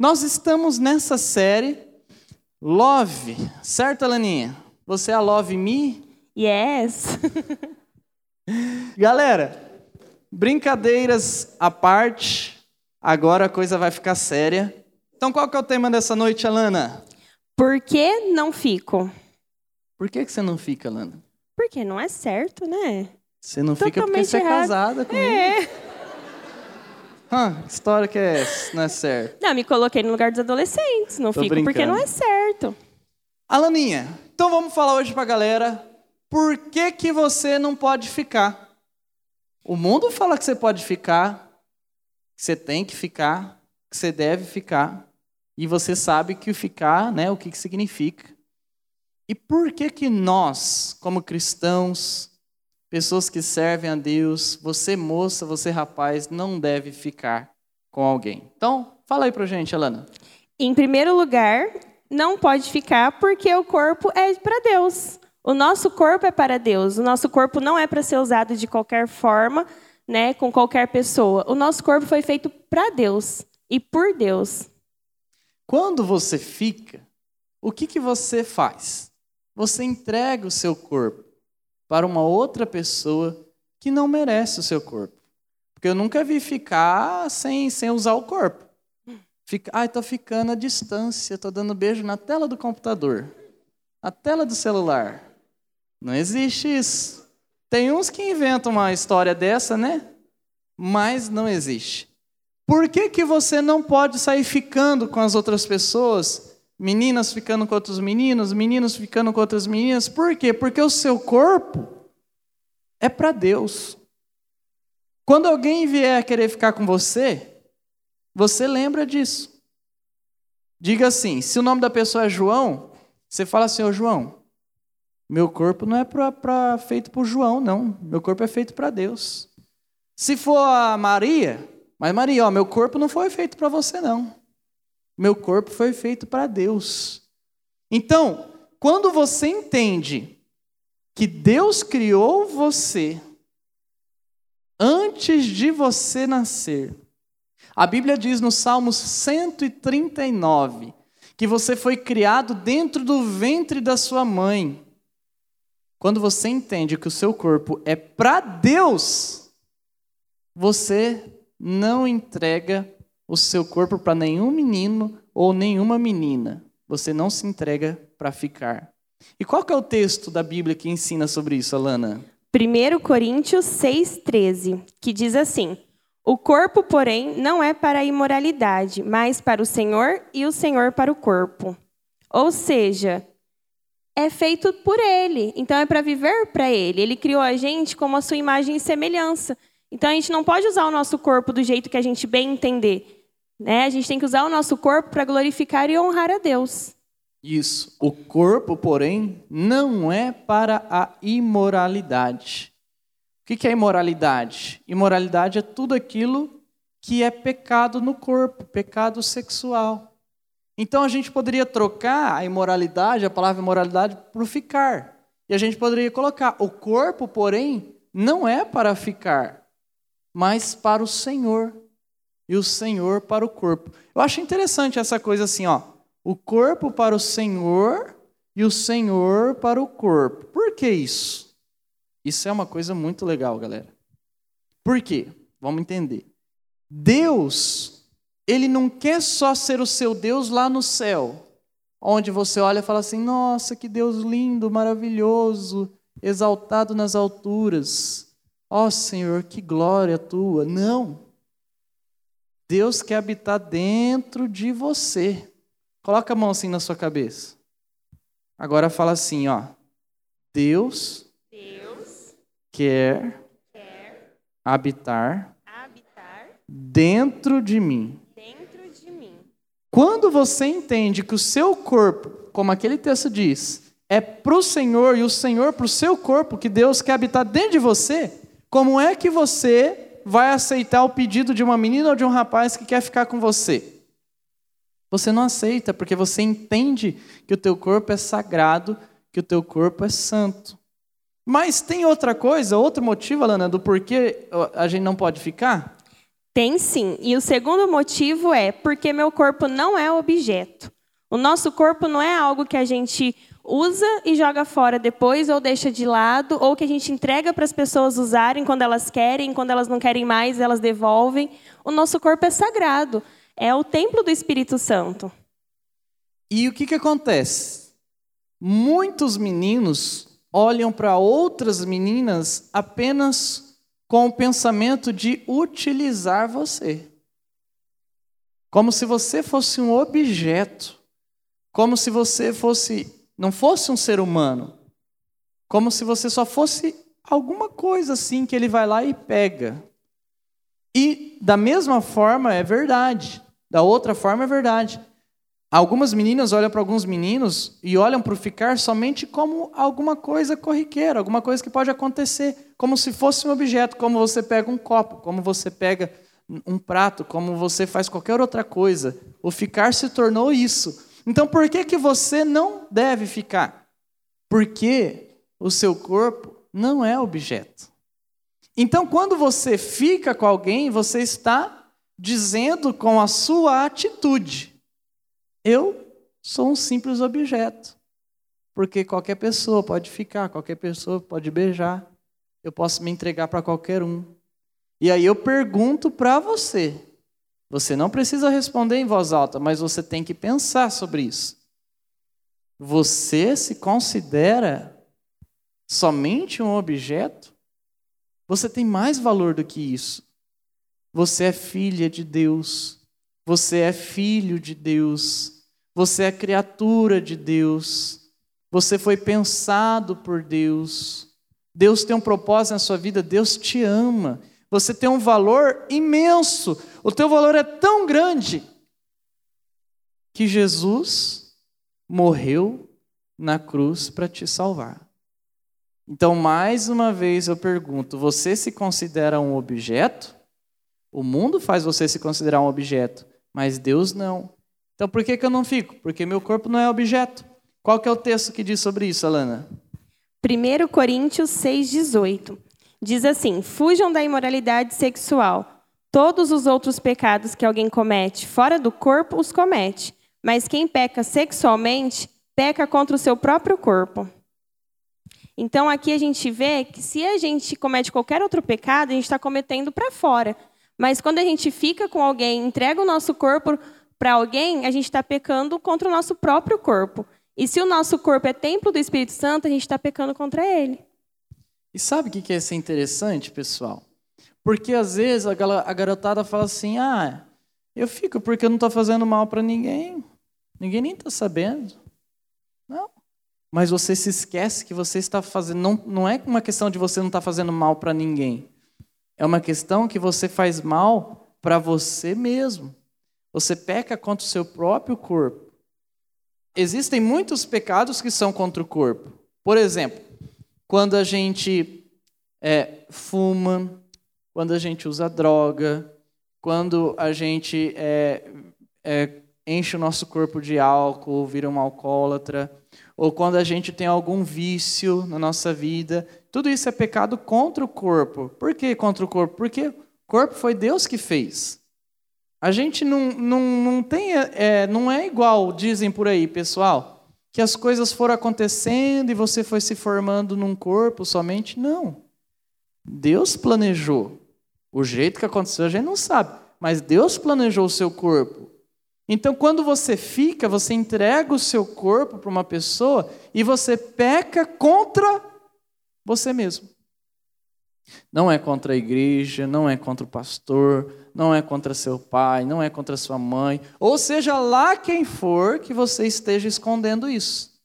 Nós estamos nessa série Love, certo, Alaninha? Você é a Love Me? Yes. Galera, brincadeiras à parte, agora a coisa vai ficar séria. Então, qual que é o tema dessa noite, Alana? Por que não fico? Por que, que você não fica, Alana? Porque não é certo, né? Você não fica porque Totalmente você é errado. casada comigo. É. Hã, que história que é essa? Não é certo. Não, me coloquei no lugar dos adolescentes. Não Tô fico porque brincando. não é certo. Alaninha, então vamos falar hoje pra galera por que, que você não pode ficar. O mundo fala que você pode ficar, que você tem que ficar, que você deve ficar. E você sabe que o ficar, né, o que, que significa. E por que que nós, como cristãos, pessoas que servem a Deus, você moça, você rapaz, não deve ficar com alguém? Então, fala aí pra gente, Alana. Em primeiro lugar, não pode ficar porque o corpo é para Deus. O nosso corpo é para Deus. O nosso corpo não é para ser usado de qualquer forma, né, com qualquer pessoa. O nosso corpo foi feito para Deus e por Deus. Quando você fica, o que, que você faz? Você entrega o seu corpo para uma outra pessoa que não merece o seu corpo. Porque eu nunca vi ficar sem, sem usar o corpo. Fica, ai, tô ficando à distância, tô dando beijo na tela do computador, na tela do celular. Não existe isso. Tem uns que inventam uma história dessa, né? Mas não existe. Por que, que você não pode sair ficando com as outras pessoas? Meninas ficando com outros meninos, meninos ficando com outras meninas. Por quê? Porque o seu corpo é para Deus. Quando alguém vier querer ficar com você, você lembra disso. Diga assim: se o nome da pessoa é João, você fala assim, ô João, meu corpo não é pra, pra- feito por João, não. Meu corpo é feito para Deus. Se for a Maria, mas Maria, ó, meu corpo não foi feito para você, não. Meu corpo foi feito para Deus. Então, quando você entende que Deus criou você antes de você nascer, a Bíblia diz no Salmo 139 que você foi criado dentro do ventre da sua mãe. Quando você entende que o seu corpo é para Deus, você não entrega o seu corpo para nenhum menino ou nenhuma menina. Você não se entrega para ficar. E qual que é o texto da Bíblia que ensina sobre isso, Alana? 1 Coríntios 6,13, que diz assim: O corpo, porém, não é para a imoralidade, mas para o Senhor e o Senhor para o corpo. Ou seja, é feito por Ele, então é para viver para Ele. Ele criou a gente como a sua imagem e semelhança. Então a gente não pode usar o nosso corpo do jeito que a gente bem entender. Né? A gente tem que usar o nosso corpo para glorificar e honrar a Deus. Isso. O corpo, porém, não é para a imoralidade. O que é imoralidade? Imoralidade é tudo aquilo que é pecado no corpo, pecado sexual. Então a gente poderia trocar a imoralidade, a palavra imoralidade, por ficar. E a gente poderia colocar: o corpo, porém, não é para ficar, mas para o Senhor. E o Senhor para o corpo. Eu acho interessante essa coisa assim, ó. O corpo para o Senhor e o Senhor para o corpo. Por que isso? Isso é uma coisa muito legal, galera. Por quê? Vamos entender. Deus, ele não quer só ser o seu Deus lá no céu, onde você olha e fala assim: "Nossa, que Deus lindo, maravilhoso, exaltado nas alturas. Ó Senhor, que glória tua". Não. Deus quer habitar dentro de você. Coloca a mão assim na sua cabeça. Agora fala assim, ó. Deus Deus quer quer habitar habitar dentro de mim. dentro de mim. Quando você entende que o seu corpo, como aquele texto diz, é para o Senhor e o Senhor para o seu corpo, que Deus quer habitar dentro de você, como é que você vai aceitar o pedido de uma menina ou de um rapaz que quer ficar com você? Você não aceita, porque você entende que o teu corpo é sagrado, que o teu corpo é santo. Mas tem outra coisa, outro motivo, Alana, do porquê a gente não pode ficar? Tem sim. E o segundo motivo é porque meu corpo não é objeto. O nosso corpo não é algo que a gente usa e joga fora depois, ou deixa de lado, ou que a gente entrega para as pessoas usarem quando elas querem, quando elas não querem mais, elas devolvem. O nosso corpo é sagrado, é o templo do Espírito Santo. E o que, que acontece? Muitos meninos olham para outras meninas apenas com o pensamento de utilizar você. Como se você fosse um objeto. Como se você fosse não fosse um ser humano, como se você só fosse alguma coisa assim que ele vai lá e pega. E da mesma forma é verdade, da outra forma é verdade. Algumas meninas olham para alguns meninos e olham para o ficar somente como alguma coisa corriqueira, alguma coisa que pode acontecer, como se fosse um objeto, como você pega um copo, como você pega um prato, como você faz qualquer outra coisa. O ficar se tornou isso. Então por que, que você não deve ficar? Porque o seu corpo não é objeto. Então quando você fica com alguém, você está dizendo com a sua atitude: eu sou um simples objeto. Porque qualquer pessoa pode ficar, qualquer pessoa pode beijar, eu posso me entregar para qualquer um. E aí eu pergunto para você: você não precisa responder em voz alta, mas você tem que pensar sobre isso. Você se considera somente um objeto? Você tem mais valor do que isso. Você é filha de Deus. Você é filho de Deus. Você é criatura de Deus. Você foi pensado por Deus. Deus tem um propósito na sua vida. Deus te ama. Você tem um valor imenso. O teu valor é tão grande que Jesus morreu na cruz para te salvar. Então, mais uma vez eu pergunto: você se considera um objeto? O mundo faz você se considerar um objeto, mas Deus não. Então, por que, que eu não fico? Porque meu corpo não é objeto. Qual que é o texto que diz sobre isso, Alana? 1 Coríntios 6,18. Diz assim: fujam da imoralidade sexual. Todos os outros pecados que alguém comete fora do corpo os comete, mas quem peca sexualmente peca contra o seu próprio corpo. Então aqui a gente vê que se a gente comete qualquer outro pecado, a gente está cometendo para fora. Mas quando a gente fica com alguém, entrega o nosso corpo para alguém, a gente está pecando contra o nosso próprio corpo. E se o nosso corpo é templo do Espírito Santo, a gente está pecando contra ele. E sabe o que é ser interessante, pessoal? Porque às vezes a garotada fala assim: ah, eu fico porque eu não estou fazendo mal para ninguém. Ninguém nem está sabendo. Não. Mas você se esquece que você está fazendo. Não, não é uma questão de você não estar tá fazendo mal para ninguém. É uma questão que você faz mal para você mesmo. Você peca contra o seu próprio corpo. Existem muitos pecados que são contra o corpo. Por exemplo, quando a gente é, fuma, quando a gente usa droga, quando a gente é, é, enche o nosso corpo de álcool, vira um alcoólatra, ou quando a gente tem algum vício na nossa vida, tudo isso é pecado contra o corpo. Por que contra o corpo? Porque o corpo foi Deus que fez. A gente não, não, não tem, é, não é igual, dizem por aí, pessoal que as coisas foram acontecendo e você foi se formando num corpo somente. Não. Deus planejou. O jeito que aconteceu a gente não sabe, mas Deus planejou o seu corpo. Então, quando você fica, você entrega o seu corpo para uma pessoa e você peca contra você mesmo. Não é contra a igreja, não é contra o pastor, não é contra seu pai, não é contra sua mãe, ou seja lá quem for que você esteja escondendo isso.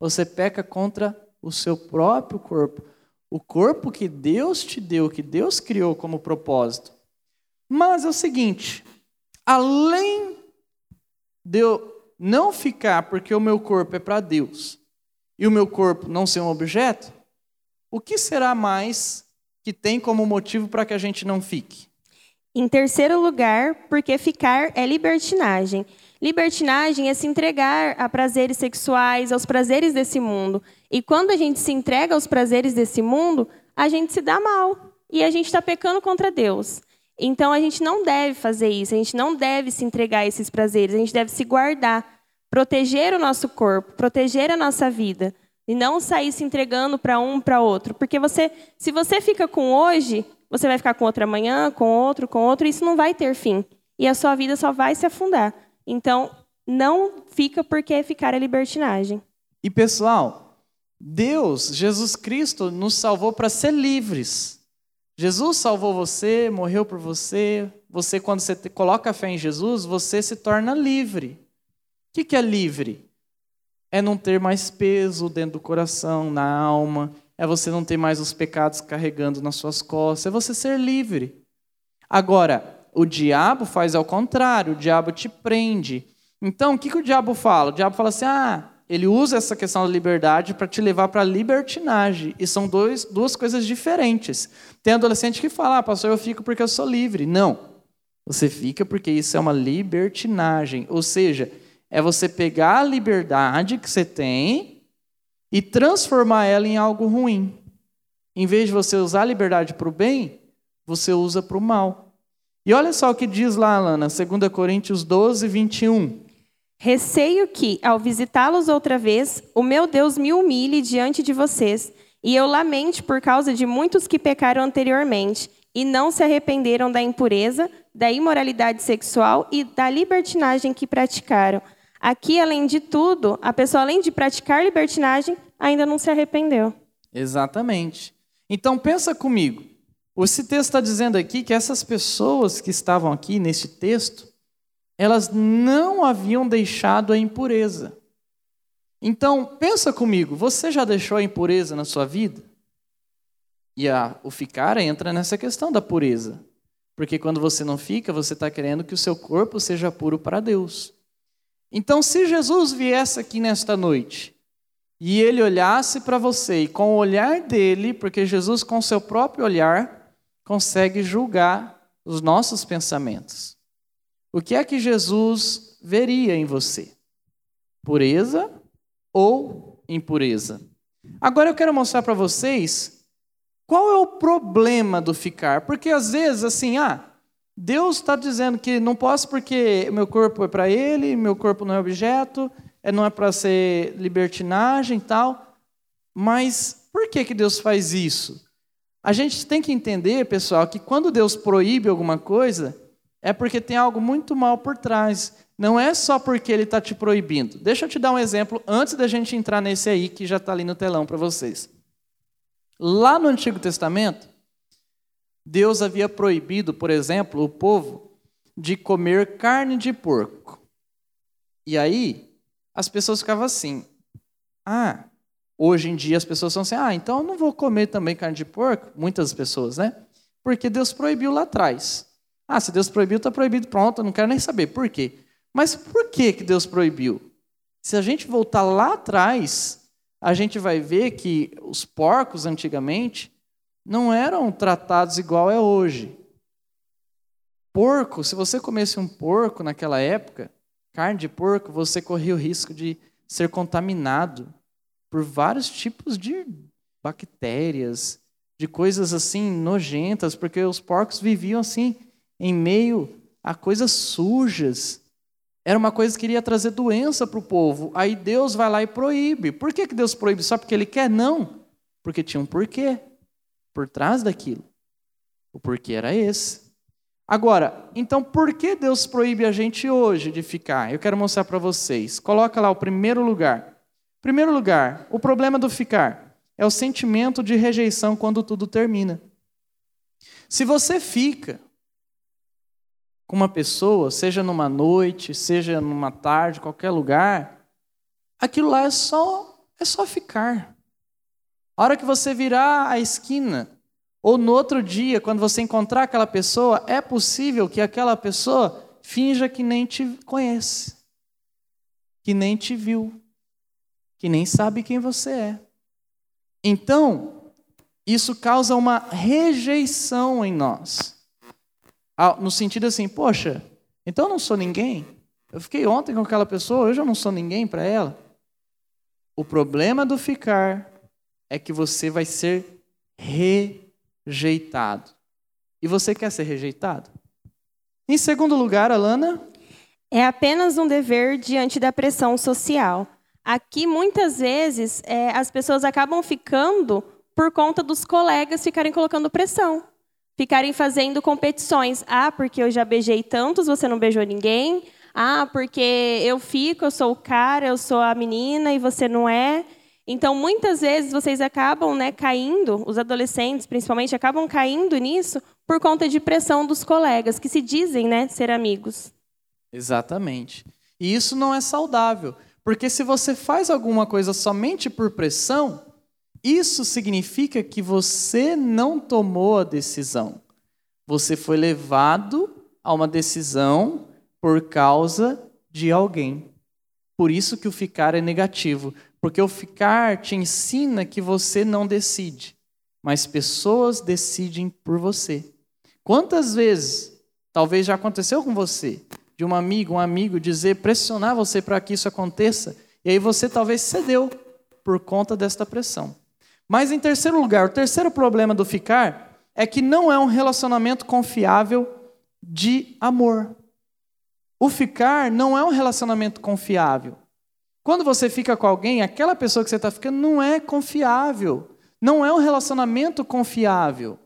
Você peca contra o seu próprio corpo, o corpo que Deus te deu, que Deus criou como propósito. Mas é o seguinte, além de eu não ficar porque o meu corpo é para Deus e o meu corpo não ser um objeto, o que será mais que tem como motivo para que a gente não fique? Em terceiro lugar, porque ficar é libertinagem. Libertinagem é se entregar a prazeres sexuais, aos prazeres desse mundo. E quando a gente se entrega aos prazeres desse mundo, a gente se dá mal. E a gente está pecando contra Deus. Então a gente não deve fazer isso, a gente não deve se entregar a esses prazeres, a gente deve se guardar, proteger o nosso corpo, proteger a nossa vida e não sair se entregando para um para outro, porque você, se você fica com hoje, você vai ficar com outro amanhã, com outro, com outro, e isso não vai ter fim e a sua vida só vai se afundar. Então não fica porque ficar a libertinagem. E pessoal, Deus, Jesus Cristo, nos salvou para ser livres. Jesus salvou você, morreu por você. Você, quando você coloca a fé em Jesus, você se torna livre. O que é livre? É não ter mais peso dentro do coração, na alma. É você não ter mais os pecados carregando nas suas costas. É você ser livre. Agora, o diabo faz ao contrário. O diabo te prende. Então, o que, que o diabo fala? O diabo fala assim: ah, ele usa essa questão da liberdade para te levar para a libertinagem. E são dois, duas coisas diferentes. Tem adolescente que fala, ah, pastor, eu fico porque eu sou livre. Não. Você fica porque isso é uma libertinagem. Ou seja, é você pegar a liberdade que você tem e transformar ela em algo ruim. Em vez de você usar a liberdade para o bem, você usa para o mal. E olha só o que diz lá, Alana, 2 Coríntios 12, 21. Receio que, ao visitá-los outra vez, o meu Deus me humilhe diante de vocês, e eu lamente por causa de muitos que pecaram anteriormente e não se arrependeram da impureza, da imoralidade sexual e da libertinagem que praticaram. Aqui, além de tudo, a pessoa, além de praticar libertinagem, ainda não se arrependeu. Exatamente. Então, pensa comigo. Esse texto está dizendo aqui que essas pessoas que estavam aqui nesse texto, elas não haviam deixado a impureza. Então, pensa comigo, você já deixou a impureza na sua vida? E a, o ficar entra nessa questão da pureza. Porque quando você não fica, você está querendo que o seu corpo seja puro para Deus. Então, se Jesus viesse aqui nesta noite e ele olhasse para você e com o olhar dele, porque Jesus, com seu próprio olhar, consegue julgar os nossos pensamentos. O que é que Jesus veria em você? Pureza ou impureza? Agora eu quero mostrar para vocês qual é o problema do ficar. Porque às vezes, assim, ah, Deus está dizendo que não posso porque meu corpo é para Ele, meu corpo não é objeto, é, não é para ser libertinagem e tal. Mas por que, que Deus faz isso? A gente tem que entender, pessoal, que quando Deus proíbe alguma coisa, é porque tem algo muito mal por trás. Não é só porque ele está te proibindo. Deixa eu te dar um exemplo antes da gente entrar nesse aí que já está ali no telão para vocês. Lá no Antigo Testamento, Deus havia proibido, por exemplo, o povo de comer carne de porco. E aí, as pessoas ficavam assim: ah, hoje em dia as pessoas são assim, ah, então eu não vou comer também carne de porco. Muitas pessoas, né? Porque Deus proibiu lá atrás. Ah, se Deus proibiu, está proibido, pronto, eu não quero nem saber. Por quê? Mas por que, que Deus proibiu? Se a gente voltar lá atrás, a gente vai ver que os porcos antigamente não eram tratados igual é hoje. Porco, se você comesse um porco naquela época, carne de porco, você corria o risco de ser contaminado por vários tipos de bactérias, de coisas assim nojentas, porque os porcos viviam assim em meio a coisas sujas. Era uma coisa que iria trazer doença para o povo. Aí Deus vai lá e proíbe. Por que, que Deus proíbe? Só porque Ele quer? Não. Porque tinha um porquê por trás daquilo. O porquê era esse. Agora, então por que Deus proíbe a gente hoje de ficar? Eu quero mostrar para vocês. Coloca lá o primeiro lugar. Primeiro lugar, o problema do ficar é o sentimento de rejeição quando tudo termina. Se você fica, com uma pessoa, seja numa noite, seja numa tarde, qualquer lugar, aquilo lá é só é só ficar. A hora que você virar a esquina, ou no outro dia, quando você encontrar aquela pessoa, é possível que aquela pessoa finja que nem te conhece, que nem te viu, que nem sabe quem você é. Então, isso causa uma rejeição em nós. No sentido assim, poxa, então eu não sou ninguém? Eu fiquei ontem com aquela pessoa, hoje eu não sou ninguém para ela. O problema do ficar é que você vai ser rejeitado. E você quer ser rejeitado? Em segundo lugar, Alana? É apenas um dever diante da pressão social. Aqui, muitas vezes, é, as pessoas acabam ficando por conta dos colegas ficarem colocando pressão, ficarem fazendo competições. Ah, porque eu já beijei tantos, você não beijou ninguém. Ah, porque eu fico, eu sou o cara, eu sou a menina e você não é. Então, muitas vezes vocês acabam né, caindo, os adolescentes principalmente, acabam caindo nisso por conta de pressão dos colegas, que se dizem né, ser amigos. Exatamente. E isso não é saudável, porque se você faz alguma coisa somente por pressão, isso significa que você não tomou a decisão. Você foi levado a uma decisão por causa de alguém. Por isso que o ficar é negativo, porque o ficar te ensina que você não decide, mas pessoas decidem por você. Quantas vezes, talvez já aconteceu com você, de um amigo, um amigo dizer, pressionar você para que isso aconteça, e aí você talvez cedeu por conta desta pressão. Mas em terceiro lugar, o terceiro problema do ficar é que não é um relacionamento confiável de amor. O ficar não é um relacionamento confiável. Quando você fica com alguém, aquela pessoa que você está ficando não é confiável. Não é um relacionamento confiável.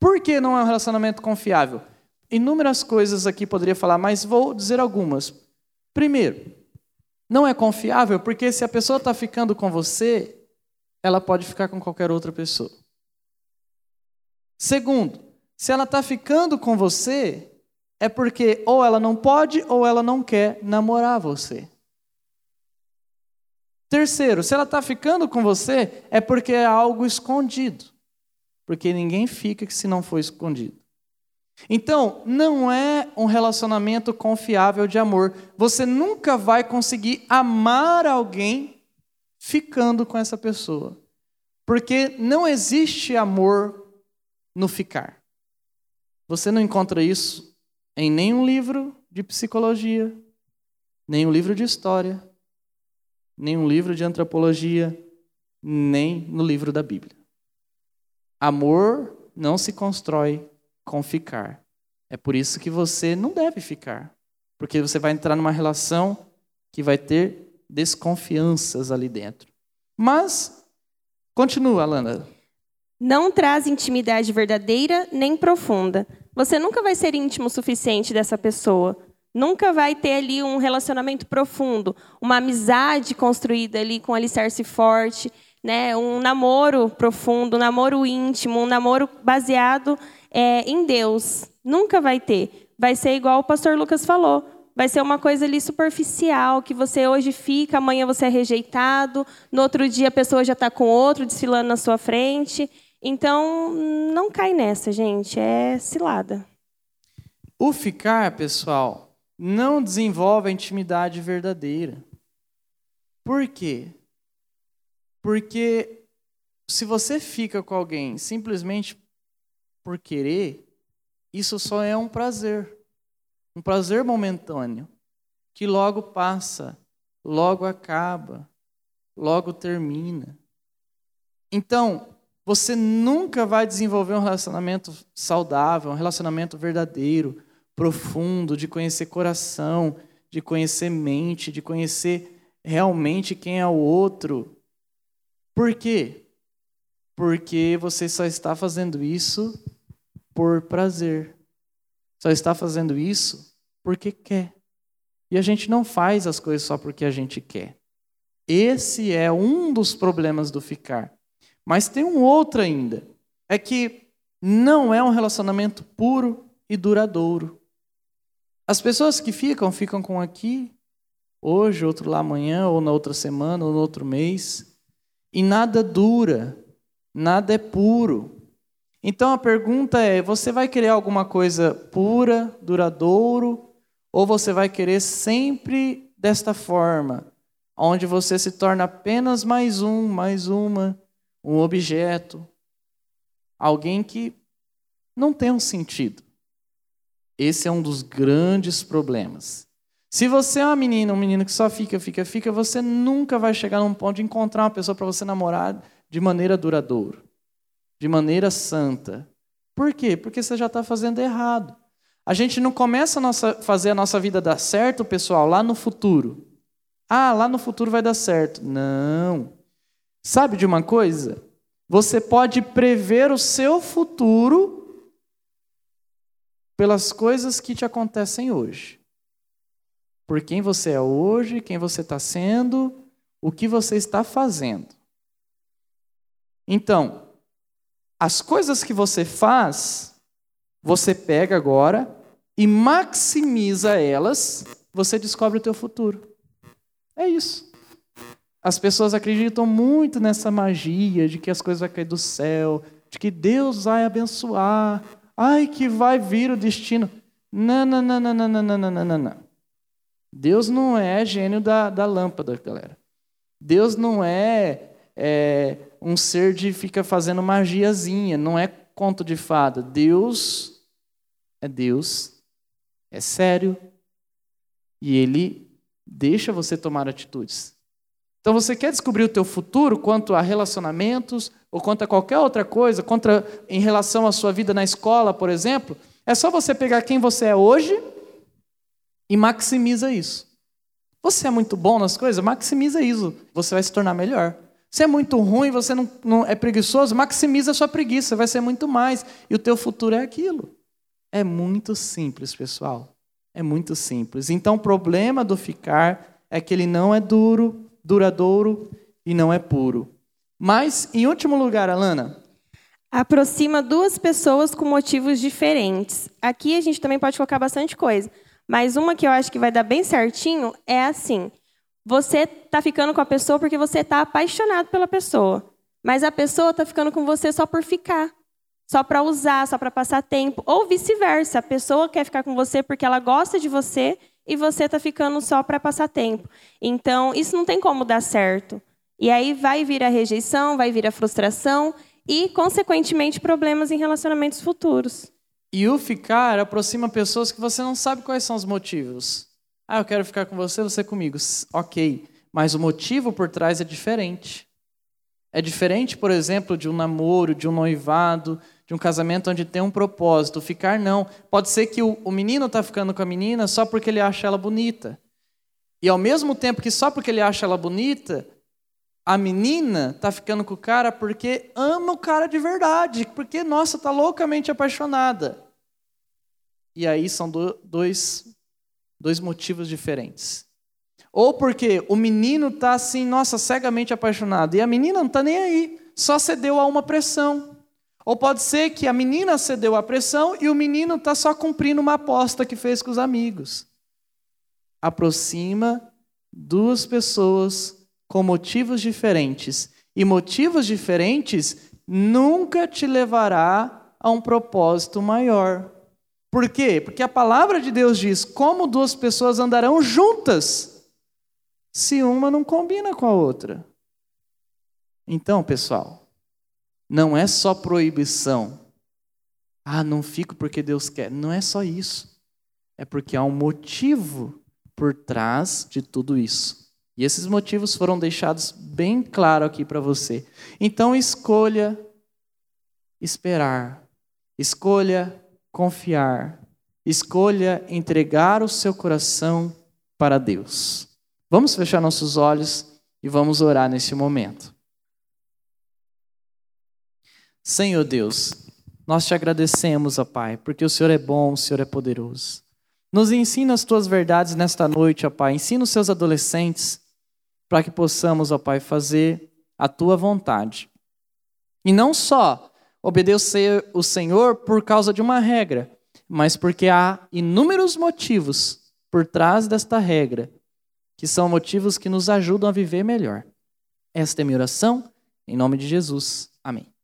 Por que não é um relacionamento confiável? Inúmeras coisas aqui poderia falar, mas vou dizer algumas. Primeiro, não é confiável porque se a pessoa está ficando com você, ela pode ficar com qualquer outra pessoa. Segundo, se ela está ficando com você, é porque ou ela não pode ou ela não quer namorar você. Terceiro, se ela está ficando com você, é porque é algo escondido. Porque ninguém fica se não for escondido. Então, não é um relacionamento confiável de amor. Você nunca vai conseguir amar alguém ficando com essa pessoa. Porque não existe amor no ficar. Você não encontra isso em nenhum livro de psicologia, nenhum livro de história, nenhum livro de antropologia, nem no livro da Bíblia. Amor não se constrói com ficar. É por isso que você não deve ficar. Porque você vai entrar numa relação que vai ter desconfianças ali dentro. Mas, continua, Alana. Não traz intimidade verdadeira nem profunda. Você nunca vai ser íntimo o suficiente dessa pessoa. Nunca vai ter ali um relacionamento profundo, uma amizade construída ali com alicerce forte, né? um namoro profundo, um namoro íntimo, um namoro baseado é, em Deus. Nunca vai ter. Vai ser igual o pastor Lucas falou. Vai ser uma coisa ali superficial, que você hoje fica, amanhã você é rejeitado, no outro dia a pessoa já está com outro desfilando na sua frente. Então, não cai nessa, gente. É cilada. O ficar, pessoal, não desenvolve a intimidade verdadeira. Por quê? Porque se você fica com alguém simplesmente por querer, isso só é um prazer. Um prazer momentâneo, que logo passa, logo acaba, logo termina. Então, você nunca vai desenvolver um relacionamento saudável, um relacionamento verdadeiro, profundo, de conhecer coração, de conhecer mente, de conhecer realmente quem é o outro. Por quê? Porque você só está fazendo isso por prazer. Só está fazendo isso porque quer. E a gente não faz as coisas só porque a gente quer. Esse é um dos problemas do ficar. Mas tem um outro ainda. É que não é um relacionamento puro e duradouro. As pessoas que ficam, ficam com aqui, hoje, outro lá amanhã, ou na outra semana, ou no outro mês. E nada dura, nada é puro. Então a pergunta é: você vai querer alguma coisa pura, duradouro, ou você vai querer sempre desta forma, onde você se torna apenas mais um, mais uma, um objeto, alguém que não tem um sentido? Esse é um dos grandes problemas. Se você é uma menina, um menino que só fica, fica, fica, você nunca vai chegar num ponto de encontrar uma pessoa para você namorar de maneira duradoura de maneira santa, Por quê? Porque você já está fazendo errado. A gente não começa a fazer a nossa vida dar certo, pessoal, lá no futuro. Ah, lá no futuro vai dar certo. Não. Sabe de uma coisa? Você pode prever o seu futuro pelas coisas que te acontecem hoje. Por quem você é hoje, quem você está sendo, o que você está fazendo. Então, as coisas que você faz, você pega agora e maximiza elas, você descobre o teu futuro. É isso. As pessoas acreditam muito nessa magia de que as coisas vão cair do céu, de que Deus vai abençoar, ai que vai vir o destino. Não, não, não, não, não, não, não, não, não. Deus não é gênio da, da lâmpada, galera. Deus não é, é um ser de fica fazendo magiazinha, não é conto de fada. Deus é Deus, é sério, e Ele deixa você tomar atitudes. Então você quer descobrir o teu futuro quanto a relacionamentos ou quanto a qualquer outra coisa, contra, em relação à sua vida na escola, por exemplo, é só você pegar quem você é hoje e maximiza isso. Você é muito bom nas coisas, maximiza isso, você vai se tornar melhor. Se é muito ruim, você não, não é preguiçoso, maximiza a sua preguiça, vai ser muito mais. E o teu futuro é aquilo. É muito simples, pessoal. É muito simples. Então o problema do ficar é que ele não é duro, duradouro e não é puro. Mas, em último lugar, Alana. Aproxima duas pessoas com motivos diferentes. Aqui a gente também pode colocar bastante coisa. Mas uma que eu acho que vai dar bem certinho é assim: você está ficando com a pessoa porque você está apaixonado pela pessoa. Mas a pessoa está ficando com você só por ficar. Só para usar, só para passar tempo. Ou vice-versa. A pessoa quer ficar com você porque ela gosta de você e você está ficando só para passar tempo. Então, isso não tem como dar certo. E aí vai vir a rejeição, vai vir a frustração e, consequentemente, problemas em relacionamentos futuros. E o ficar aproxima pessoas que você não sabe quais são os motivos. Ah, eu quero ficar com você, você comigo. Ok, mas o motivo por trás é diferente. É diferente, por exemplo, de um namoro, de um noivado, de um casamento onde tem um propósito. Ficar não. Pode ser que o, menino está ficando com a menina só porque ele acha ela bonita. E ao mesmo tempo que só porque ele acha ela bonita, a menina está ficando com o cara porque ama o cara de verdade, porque, nossa, está loucamente apaixonada. E aí são do, dois, dois motivos diferentes. Ou porque o menino está assim, nossa, cegamente apaixonado, e a menina não está nem aí, só cedeu a uma pressão. Ou pode ser que a menina cedeu à pressão e o menino está só cumprindo uma aposta que fez com os amigos. Aproxima duas pessoas com motivos diferentes. E motivos diferentes nunca te levará a um propósito maior. Por quê? Porque a palavra de Deus diz: como duas pessoas andarão juntas se uma não combina com a outra. Então, pessoal, não é só proibição. Ah, não fico porque Deus quer. Não é só isso. É porque há um motivo por trás de tudo isso. E esses motivos foram deixados bem claro aqui para você. Então escolha esperar. Escolha confiar. Escolha entregar o seu coração para Deus. Vamos fechar nossos olhos e vamos orar nesse momento. Senhor Deus, nós te agradecemos, ó Pai, porque o Senhor é bom, o Senhor é poderoso. Nos ensina as tuas verdades nesta noite, ó Pai. Ensina os seus adolescentes para que possamos, ó Pai, fazer a tua vontade. E não só obedecer o Senhor por causa de uma regra, mas porque há inúmeros motivos por trás desta regra, que são motivos que nos ajudam a viver melhor. Esta é minha oração, em nome de Jesus. Amém.